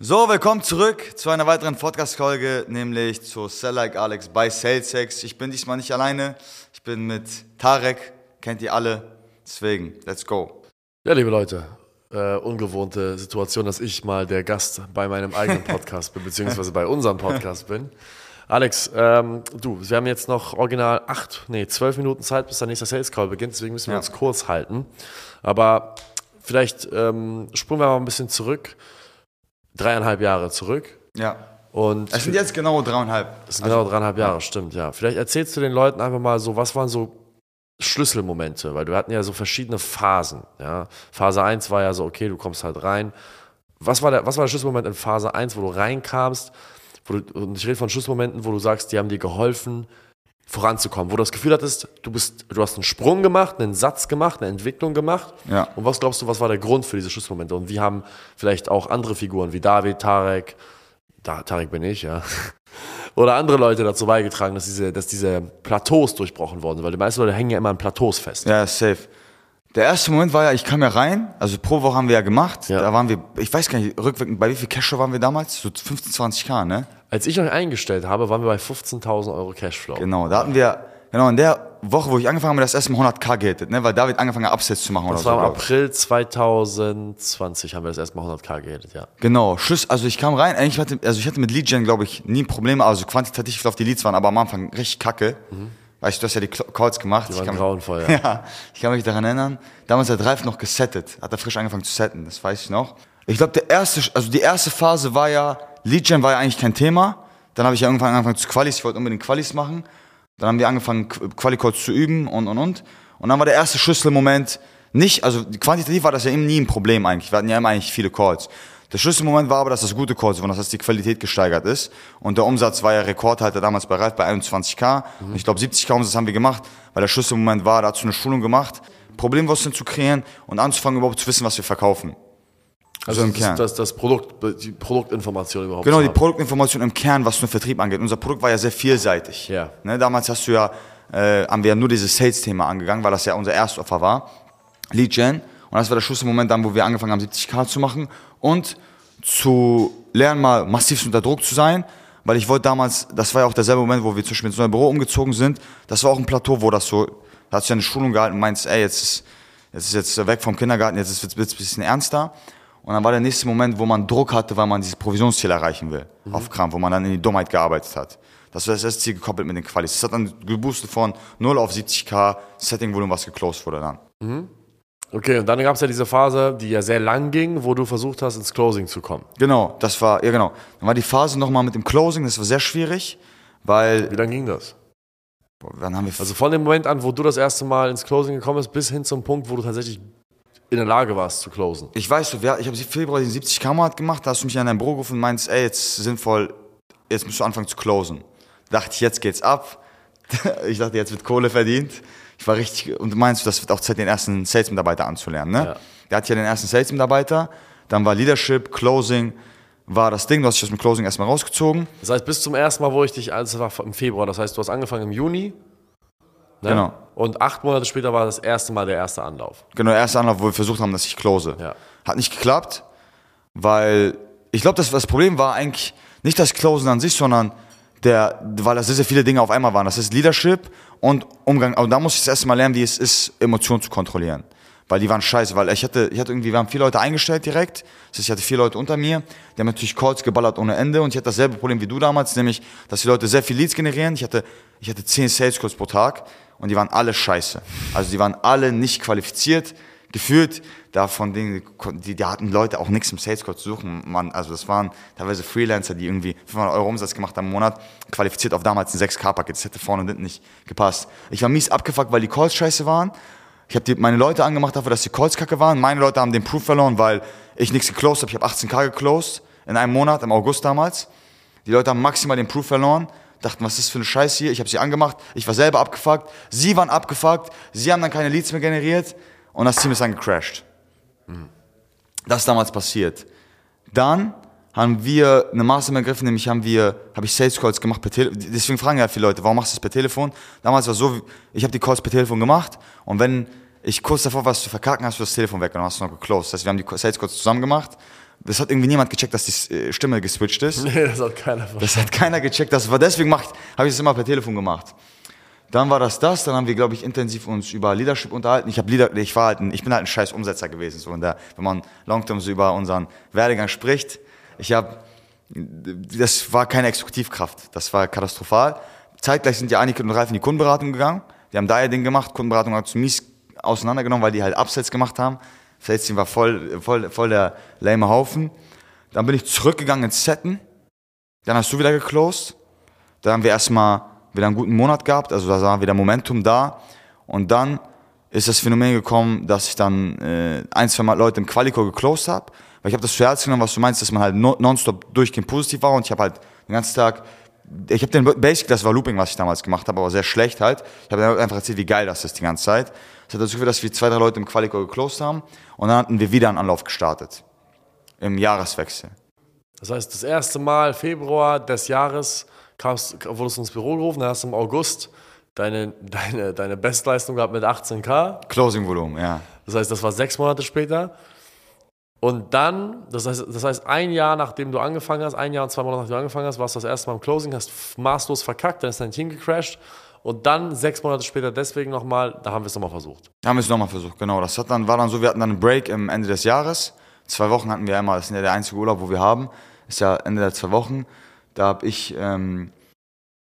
So, willkommen zurück zu einer weiteren Podcast-Folge, nämlich zu Sell Like Alex bei SalesX. Ich bin diesmal nicht alleine, ich bin mit Tarek, kennt ihr alle, deswegen, let's go. Ja, liebe Leute, äh, ungewohnte Situation, dass ich mal der Gast bei meinem eigenen Podcast bin, beziehungsweise bei unserem Podcast bin. Alex, ähm, du, wir haben jetzt noch original acht, nee, zwölf Minuten Zeit, bis der nächste Sales Call beginnt, deswegen müssen wir Ja. uns kurz halten. Aber vielleicht ähm, springen wir mal ein bisschen zurück, dreieinhalb Jahre zurück. Ja, Und es sind jetzt genau dreieinhalb. das sind genau dreieinhalb Jahre, stimmt, ja. Vielleicht erzählst du den Leuten einfach mal so, was waren so Schlüsselmomente, weil wir hatten ja so verschiedene Phasen, ja. Phase 1 war ja so, okay, du kommst halt rein. Was war der, was war der Schlüsselmoment in Phase 1, wo du reinkamst? Wo du, und ich rede von Schlüsselmomenten, wo du sagst, die haben dir geholfen, voranzukommen, wo du das Gefühl hattest, du bist, du hast einen Sprung gemacht, einen Satz gemacht, eine Entwicklung gemacht. Ja. Und was glaubst du, was war der Grund für diese Schlüsselmomente? Und wie haben vielleicht auch andere Figuren wie David, Tarek, da, Tarek bin ich, ja, oder andere Leute dazu beigetragen, dass diese, dass diese Plateaus durchbrochen worden sind, weil die meisten Leute hängen ja immer an Plateaus fest. Ja, safe. Der erste Moment war ja, ich kam ja rein, also pro Woche haben wir ja gemacht, Ja. da waren wir, ich weiß gar nicht, rückwirkend, bei wie viel Cashflow waren wir damals? So 15, 20k, ne? Als ich euch eingestellt habe, waren wir bei 15.000 Euro Cashflow. Genau, da hatten wir, genau, in der Woche, wo ich angefangen habe, das erste Mal 100k gehittet, ne? Weil David angefangen hat, Upsets zu machen Das oder war so. im ich. April 2020 haben wir das erstmal 100k geredet, ja. Genau, Schluss, also ich kam rein, eigentlich hatte, also ich hatte mit Lead Gen, glaube ich, nie Probleme, also quantitativ auf die Leads waren, aber am Anfang richtig kacke. Weißt du, du hast ja die Calls gemacht. Die ich waren kann, grauenvoll, ja. ja, ich kann mich daran erinnern. Damals hat Ralf noch gesettet, hat er frisch angefangen zu setten, das weiß ich noch. Ich glaube, der erste, also die erste Phase war ja, Lead Gen war ja eigentlich kein Thema. Dann habe ich ja irgendwann angefangen zu Qualis, ich wollte unbedingt Qualis machen. Dann haben wir angefangen, Qu- Quali-Calls zu üben und, und, und. Und dann war der erste Schlüsselmoment nicht, also quantitativ war das ja eben nie ein Problem eigentlich. Wir hatten ja immer eigentlich viele Calls. Der Schlüsselmoment war aber, dass das gute Calls waren, das heißt, die Qualität gesteigert ist. Und der Umsatz war ja Rekordhalter damals bei Ralf bei 21k. Und ich glaube, 70k Umsatz haben wir gemacht, weil der Schlüsselmoment war, da hast du eine Schulung gemacht, Problembewusstsein zu kreieren und anzufangen, überhaupt zu wissen, was wir verkaufen. Also im das, Kern. Das, das Produkt, die Produktinformation überhaupt Genau, die. Produktinformation im Kern, was den Vertrieb angeht. Unser Produkt war ja sehr vielseitig. Ja. Ne, damals hast du ja, äh, haben wir ja nur dieses Sales-Thema angegangen, weil das ja unser Erstoffer war. Lead Gen. Und das war der Schlüsselmoment dann, wo wir angefangen haben, 70k zu machen und zu lernen, mal massiv unter Druck zu sein. Weil ich wollte damals, das war ja auch derselbe Moment, wo wir zum Beispiel ins neue Büro umgezogen sind. Das war auch ein Plateau, wo das so, da hast du ja eine Schulung gehalten und meinst, ey, jetzt ist, jetzt ist jetzt weg vom Kindergarten, jetzt wird es ein bisschen ernster. Und dann war der nächste Moment, wo man Druck hatte, weil man dieses Provisionsziel erreichen will. Auf Krampf, wo man dann in die Dummheit gearbeitet hat. Das war das erste Ziel gekoppelt mit den Qualis. Das hat dann geboostet von 0 auf 70k Setting-Volumen, was geclosed wurde dann. Okay, und dann gab es ja diese Phase, die ja sehr lang ging, wo du versucht hast, ins Closing zu kommen. Genau, das war, ja genau. Dann war die Phase nochmal mit dem Closing, das war sehr schwierig, weil, Wie lange ging das? boah, dann haben wir, Also von dem Moment an, wo du das erste Mal ins Closing gekommen bist, bis hin zum Punkt, wo du tatsächlich in der Lage warst zu closen. ich weiß, ich habe Februar den 70k Monat gemacht, da hast du mich an dein Büro gerufen und meinst, ey, jetzt ist sinnvoll, jetzt musst du anfangen zu closen. Da dachte ich, jetzt geht's ab. Ich dachte, jetzt wird Kohle verdient. Ich war richtig, und du meinst, das wird auch Zeit, den ersten Sales-Mitarbeiter anzulernen, ne? Ja. Der hat ja den ersten Sales-Mitarbeiter, dann war Leadership, Closing, war das Ding, du hast dich aus dem Closing erstmal rausgezogen. Das heißt, bis zum ersten Mal, wo ich dich, also das war im Februar, das heißt, du hast angefangen im Juni. Ne? Genau. Und acht Monate später war das erste Mal der erste Anlauf. Genau, der erste Anlauf, wo wir versucht haben, dass ich close. Ja. Hat nicht geklappt, weil ich glaube, das, das Problem war eigentlich nicht das Closen an sich, sondern der, weil das sehr, sehr viele Dinge auf einmal waren. Das ist Leadership und Umgang. Und da muss ich das erste Mal lernen, wie es ist, Emotionen zu kontrollieren. Weil die waren scheiße, weil ich hatte, ich hatte irgendwie, wir haben vier Leute eingestellt direkt. Das heißt, ich hatte vier Leute unter mir. Die haben natürlich Calls geballert ohne Ende. Und ich hatte dasselbe Problem wie du damals, nämlich, dass die Leute sehr viel Leads generieren. Ich hatte, ich hatte zehn Sales Calls pro Tag. Und die waren alle scheiße. Also die waren alle nicht qualifiziert. Gefühlt, davon Dingen, die, die hatten Leute auch nichts im Sales Call zu suchen. Man, also das waren teilweise Freelancer, die irgendwie 500 Euro Umsatz gemacht haben im Monat, qualifiziert auf damals ein 6K-Paket. Das hätte vorne und hinten nicht gepasst. Ich war mies abgefuckt, weil die Calls scheiße waren. Ich habe meine Leute angemacht dafür, dass die Calls kacke waren. Meine Leute haben den Proof verloren, weil ich nichts geclosed habe. Ich habe 18k geclosed in einem Monat, im August damals. Die Leute haben maximal den Proof verloren, dachten, was ist das für eine Scheiße hier? Ich habe sie angemacht, ich war selber abgefuckt, sie waren abgefuckt, sie haben dann keine Leads mehr generiert und das Team ist dann gecrashed. Das ist damals passiert. Dann haben wir eine Maßnahme ergriffen, nämlich haben wir, habe ich Sales Calls gemacht per Telefon. Deswegen fragen ja viele Leute, warum machst du das per Telefon? Damals war es so, ich habe die Calls per Telefon gemacht und wenn ich kurz davor war, was zu verkacken, hast du das Telefon weg und hast du noch geclosed. Das heißt, wir haben die Sales Calls zusammen gemacht, Das hat irgendwie niemand gecheckt, dass die äh, Stimme geswitcht ist. Nee, das hat keiner verstanden. Das hat keiner gecheckt. Das war deswegen macht, habe ich es immer per Telefon gemacht. Dann war das das, dann haben wir, glaube ich, intensiv uns über Leadership unterhalten. Ich habe Leader, ich war halt ein, ich bin halt ein scheiß Umsetzer gewesen, so in der, wenn man Longterm so über unseren Werdegang spricht. Ich habe, das war keine Exekutivkraft, das war katastrophal. Zeitgleich sind ja Annika und Ralf in die Kundenberatung gegangen. Die haben da ihr Ding gemacht. Kundenberatung hat zu mies auseinandergenommen, weil die halt Upsets gemacht haben. Team war voll, voll, voll der lame Haufen. Dann bin ich zurückgegangen ins Setten. Dann hast du wieder geclosed. Dann haben wir erstmal wieder einen guten Monat gehabt, also da war wieder Momentum da. Und dann ist das Phänomen gekommen, dass ich dann äh, ein, zwei Mal Leute im Qualico geclosed habe. Weil ich habe das zu Herzen genommen, was du meinst, dass man halt no, nonstop durchgehend positiv war und ich habe halt den ganzen Tag ich habe den Basic, das war Looping, was ich damals gemacht habe, aber sehr schlecht halt. Ich habe einfach erzählt, wie geil das ist die ganze Zeit. Das hat dazu geführt, dass wir zwei, drei Leute im Qualico geclosed haben und dann hatten wir wieder einen Anlauf gestartet. Im Jahreswechsel. Das heißt, das erste Mal Februar des Jahres kamst, wurdest du ins Büro gerufen, dann hast du im August deine, deine, deine Bestleistung gehabt mit 18k. Closing-Volumen, ja. Das heißt, das war sechs Monate später. Und dann, das heißt, das heißt, ein Jahr nachdem du angefangen hast, ein Jahr und zwei Monate nachdem du angefangen hast, warst du das erste Mal im Closing, hast maßlos verkackt, dann ist dein Team gecrashed. Und dann sechs Monate später deswegen nochmal, da haben wir es nochmal versucht. Da haben wir es nochmal versucht, genau. Das hat dann, war dann so, wir hatten dann einen Break am Ende des Jahres. Zwei Wochen hatten wir einmal, das ist ja der einzige Urlaub, wo wir haben. Ist ja Ende der zwei Wochen. Da habe ich ähm,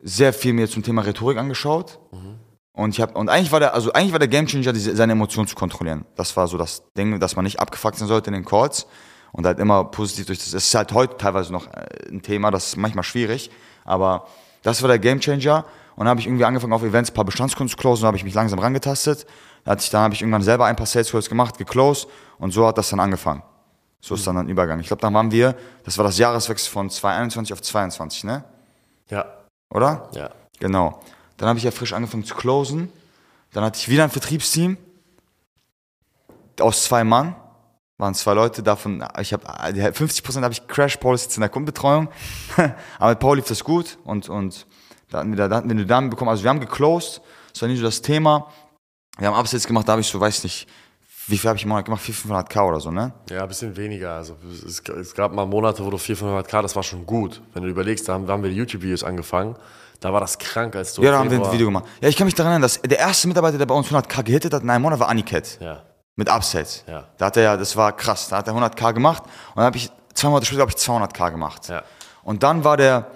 sehr viel mir zum Thema Rhetorik angeschaut. Mhm. Und ich habe und eigentlich war der also eigentlich war der Gamechanger seine Emotionen zu kontrollieren. Das war so das Ding, dass man nicht abgefuckt sein sollte in den Calls und halt immer positiv durch das. Das ist halt heute teilweise noch äh, ein Thema, das ist manchmal schwierig, aber das war der Gamechanger und dann habe ich irgendwie angefangen auf Events ein paar Bestandskunden zu closen, habe ich mich langsam rangetastet. Dann habe ich irgendwann selber ein paar Sales Calls gemacht, geclosed und so hat das dann angefangen. So ist dann ein Übergang. Ich glaube, dann waren wir, das war das Jahreswechsel von 2021 auf 22, ne? Ja. Oder? Ja. Genau. Dann habe ich ja frisch angefangen zu closen. Dann hatte ich wieder ein Vertriebsteam aus zwei Mann. Waren zwei Leute, davon, ich habe 50% habe ich Crash Paul ist jetzt in der Kundenbetreuung. Aber mit Paul lief das gut und, und da hatten wir, da hatten wir eine Dame bekommen. Also wir haben geclosed, das war nicht so das Thema. Wir haben Upsets gemacht, da habe ich so, weiß nicht, wie viel habe ich im Monat gemacht? 400, 500k oder so, ne? Ja, ein bisschen weniger. Also es, gab mal Monate, wo du 400, 500k, das war schon gut. Wenn du überlegst, da haben, da haben wir die YouTube-Videos angefangen. Da war das krank, als du. Ja, da haben wir ein Video gemacht. Ja, ich kann mich daran erinnern, dass der erste Mitarbeiter, der bei uns 100k gehittet hat in einem Monat, war Aniket. Ja. Mit Upsets. Ja. Da hat er ja, das war krass. Da hat er 100k gemacht und dann habe ich zwei Monate später habe ich 200k gemacht. Ja. Und dann war der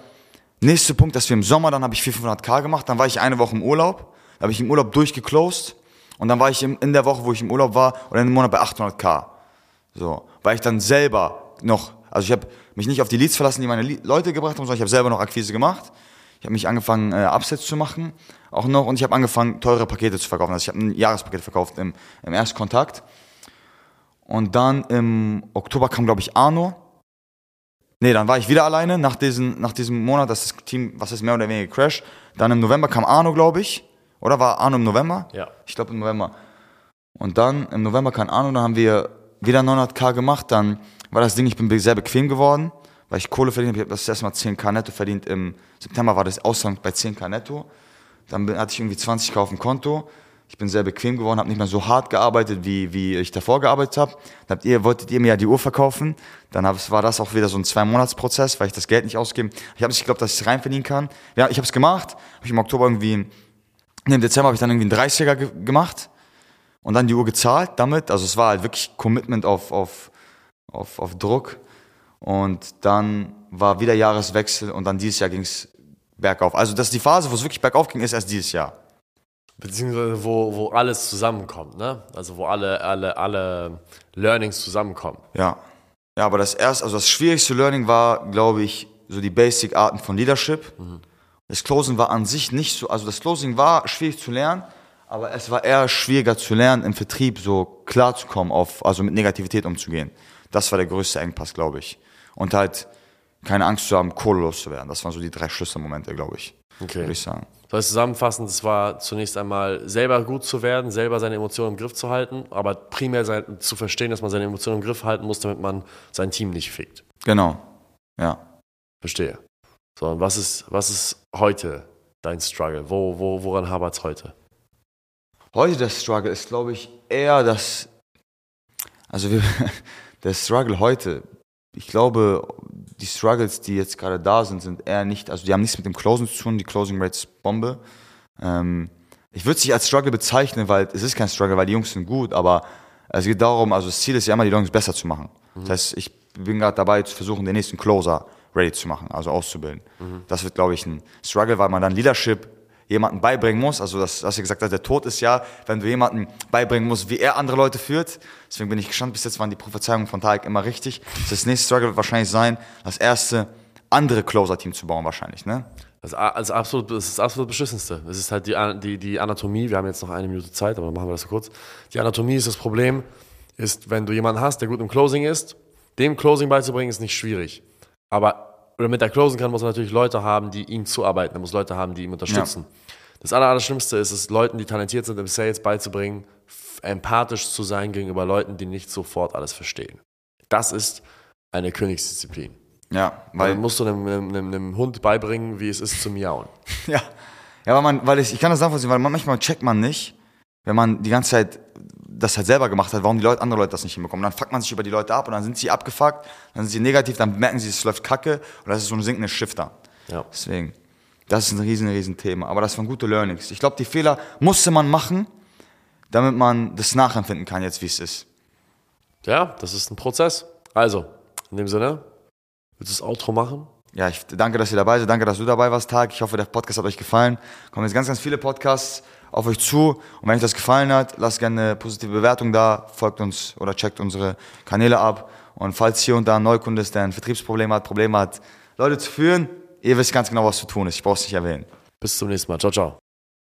nächste Punkt, dass wir im Sommer, dann habe ich 400k gemacht. Dann war ich eine Woche im Urlaub. Da habe ich im Urlaub durchgeclosed. Und dann war ich in der Woche, wo ich im Urlaub war, oder in einem Monat bei 800k. So, weil ich dann selber noch, also ich habe mich nicht auf die Leads verlassen, die meine Leute gebracht haben, sondern ich habe selber noch Akquise gemacht. Ich habe mich angefangen, äh, Upsets zu machen, auch noch, und ich habe angefangen, teure Pakete zu verkaufen. Also ich habe ein Jahrespaket verkauft im, im Erstkontakt. Und dann im Oktober kam, glaube ich, Arno. Nee, dann war ich wieder alleine nach, diesen, nach diesem Monat, dass das Team, was ist mehr oder weniger crashed. Dann im November kam Arno, glaube ich. Oder war Arno im November? Ja. Ich glaube im November. Und dann im November kam Arno, dann haben wir wieder 900k gemacht. Dann war das Ding, ich bin sehr bequem geworden, weil ich Kohle verdient habe. Ich habe das erste Mal 10k netto verdient. Im September war das Ausland bei 10k netto. Dann hatte ich irgendwie 20k auf dem Konto. Ich bin sehr bequem geworden, habe nicht mehr so hart gearbeitet, wie, wie ich davor gearbeitet habe. Dann habt ihr, wolltet ihr mir ja die Uhr verkaufen. Dann war das auch wieder so ein Zwei-Monats-Prozess, weil ich das Geld nicht ausgebe. Ich habe nicht geglaubt, dass ich es reinverdienen kann. Ja, ich habe es gemacht. Habe ich im Oktober irgendwie im Dezember habe ich dann irgendwie einen 30er ge gemacht und dann die Uhr gezahlt damit. Also es war halt wirklich Commitment auf, auf, auf, auf Druck. Und dann war wieder Jahreswechsel und dann dieses Jahr ging es bergauf. Also das ist die Phase, wo es wirklich bergauf ging, ist erst dieses Jahr. Beziehungsweise wo, wo alles zusammenkommt, ne? Also wo alle, alle, alle Learnings zusammenkommen. Ja. Ja, aber das erste, also das schwierigste Learning war, glaube ich, so die Basic-Arten von Leadership. Mhm. Das Closing war an sich nicht so, also das Closing war schwierig zu lernen, aber es war eher schwieriger zu lernen, im Vertrieb so klarzukommen, auf, also mit Negativität umzugehen. Das war der größte Engpass, glaube ich. Und halt keine Angst zu haben, Kohle loszuwerden. Das waren so die drei Schlüsselmomente, glaube ich. Okay. Würde ich sagen. Das heißt zusammenfassend, es war zunächst einmal selber gut zu werden, selber seine Emotionen im Griff zu halten, aber primär sein, zu verstehen, dass man seine Emotionen im Griff halten muss, damit man sein Team nicht fickt. Genau. Ja. Verstehe. So, und was ist, was ist heute dein Struggle? Wo, wo, woran hapert es heute? Heute der Struggle ist, glaube ich, eher das, also wir, der Struggle heute ich glaube, die Struggles, die jetzt gerade da sind, sind eher nicht, also die haben nichts mit dem Closing zu tun, die Closing Rates Bombe. Ähm, ich würde es nicht als Struggle bezeichnen, weil es ist kein Struggle, weil die Jungs sind gut, aber es geht darum, also das Ziel ist ja immer, die Jungs besser zu machen. Mhm. Das heißt, ich bin gerade dabei zu versuchen, den nächsten Closer ready zu machen, also auszubilden. Mhm. Das wird, glaube ich, ein Struggle, weil man dann Leadership jemanden beibringen muss. Also das, was ihr gesagt habt, der Tod ist ja, wenn du jemanden beibringen musst, wie er andere Leute führt. Deswegen bin ich gespannt, bis jetzt waren die Prophezeiungen von Tarek immer richtig. Das nächste Struggle wird wahrscheinlich sein, das erste andere Closer-Team zu bauen wahrscheinlich, ne? Das, absolut, das ist das absolut beschissenste. Das ist halt die, die, die Anatomie. Wir haben jetzt noch eine Minute Zeit, aber machen wir das so kurz. Die Anatomie ist das Problem, ist, wenn du jemanden hast, der gut im Closing ist, dem Closing beizubringen, ist nicht schwierig. Aber damit er closen kann, muss er natürlich Leute haben, die ihm zuarbeiten. Er muss Leute haben, die ihm unterstützen. Ja. Das Allerschlimmste ist es, Leuten, die talentiert sind im Sales beizubringen, empathisch zu sein gegenüber Leuten, die nicht sofort alles verstehen. Das ist eine Königsdisziplin. Ja, weil. Dann musst du einem, einem, einem, Hund beibringen, wie es ist zu miauen. Ja. Ja, weil man, weil ich, ich kann das nachvollziehen, weil manchmal checkt man nicht, wenn man die ganze Zeit das halt selber gemacht hat, warum die Leute, andere Leute das nicht hinbekommen. Dann fuckt man sich über die Leute ab und dann sind sie abgefuckt, dann sind sie negativ, dann merken sie, es läuft kacke und das ist so ein sinkender Shifter. Ja. Deswegen, das ist ein riesen, riesen Thema. Aber das waren gute Learnings. Ich glaube, die Fehler musste man machen, damit man das nachempfinden kann, jetzt wie es ist. Ja, das ist ein Prozess. Also, in dem Sinne, willst du das Outro machen? Ja, ich danke, dass ihr dabei seid. Danke, dass du dabei warst, Tag. Ich hoffe, der Podcast hat euch gefallen. Kommen jetzt ganz, ganz viele Podcasts auf euch zu. Und wenn euch das gefallen hat, lasst gerne eine positive Bewertung da, folgt uns oder checkt unsere Kanäle ab. Und falls hier und da ein Neukunde ist, der ein Vertriebsproblem hat, Probleme hat, Leute zu führen, ihr wisst ganz genau, was zu tun ist. Ich brauche es nicht erwähnen. Bis zum nächsten Mal. Ciao, ciao.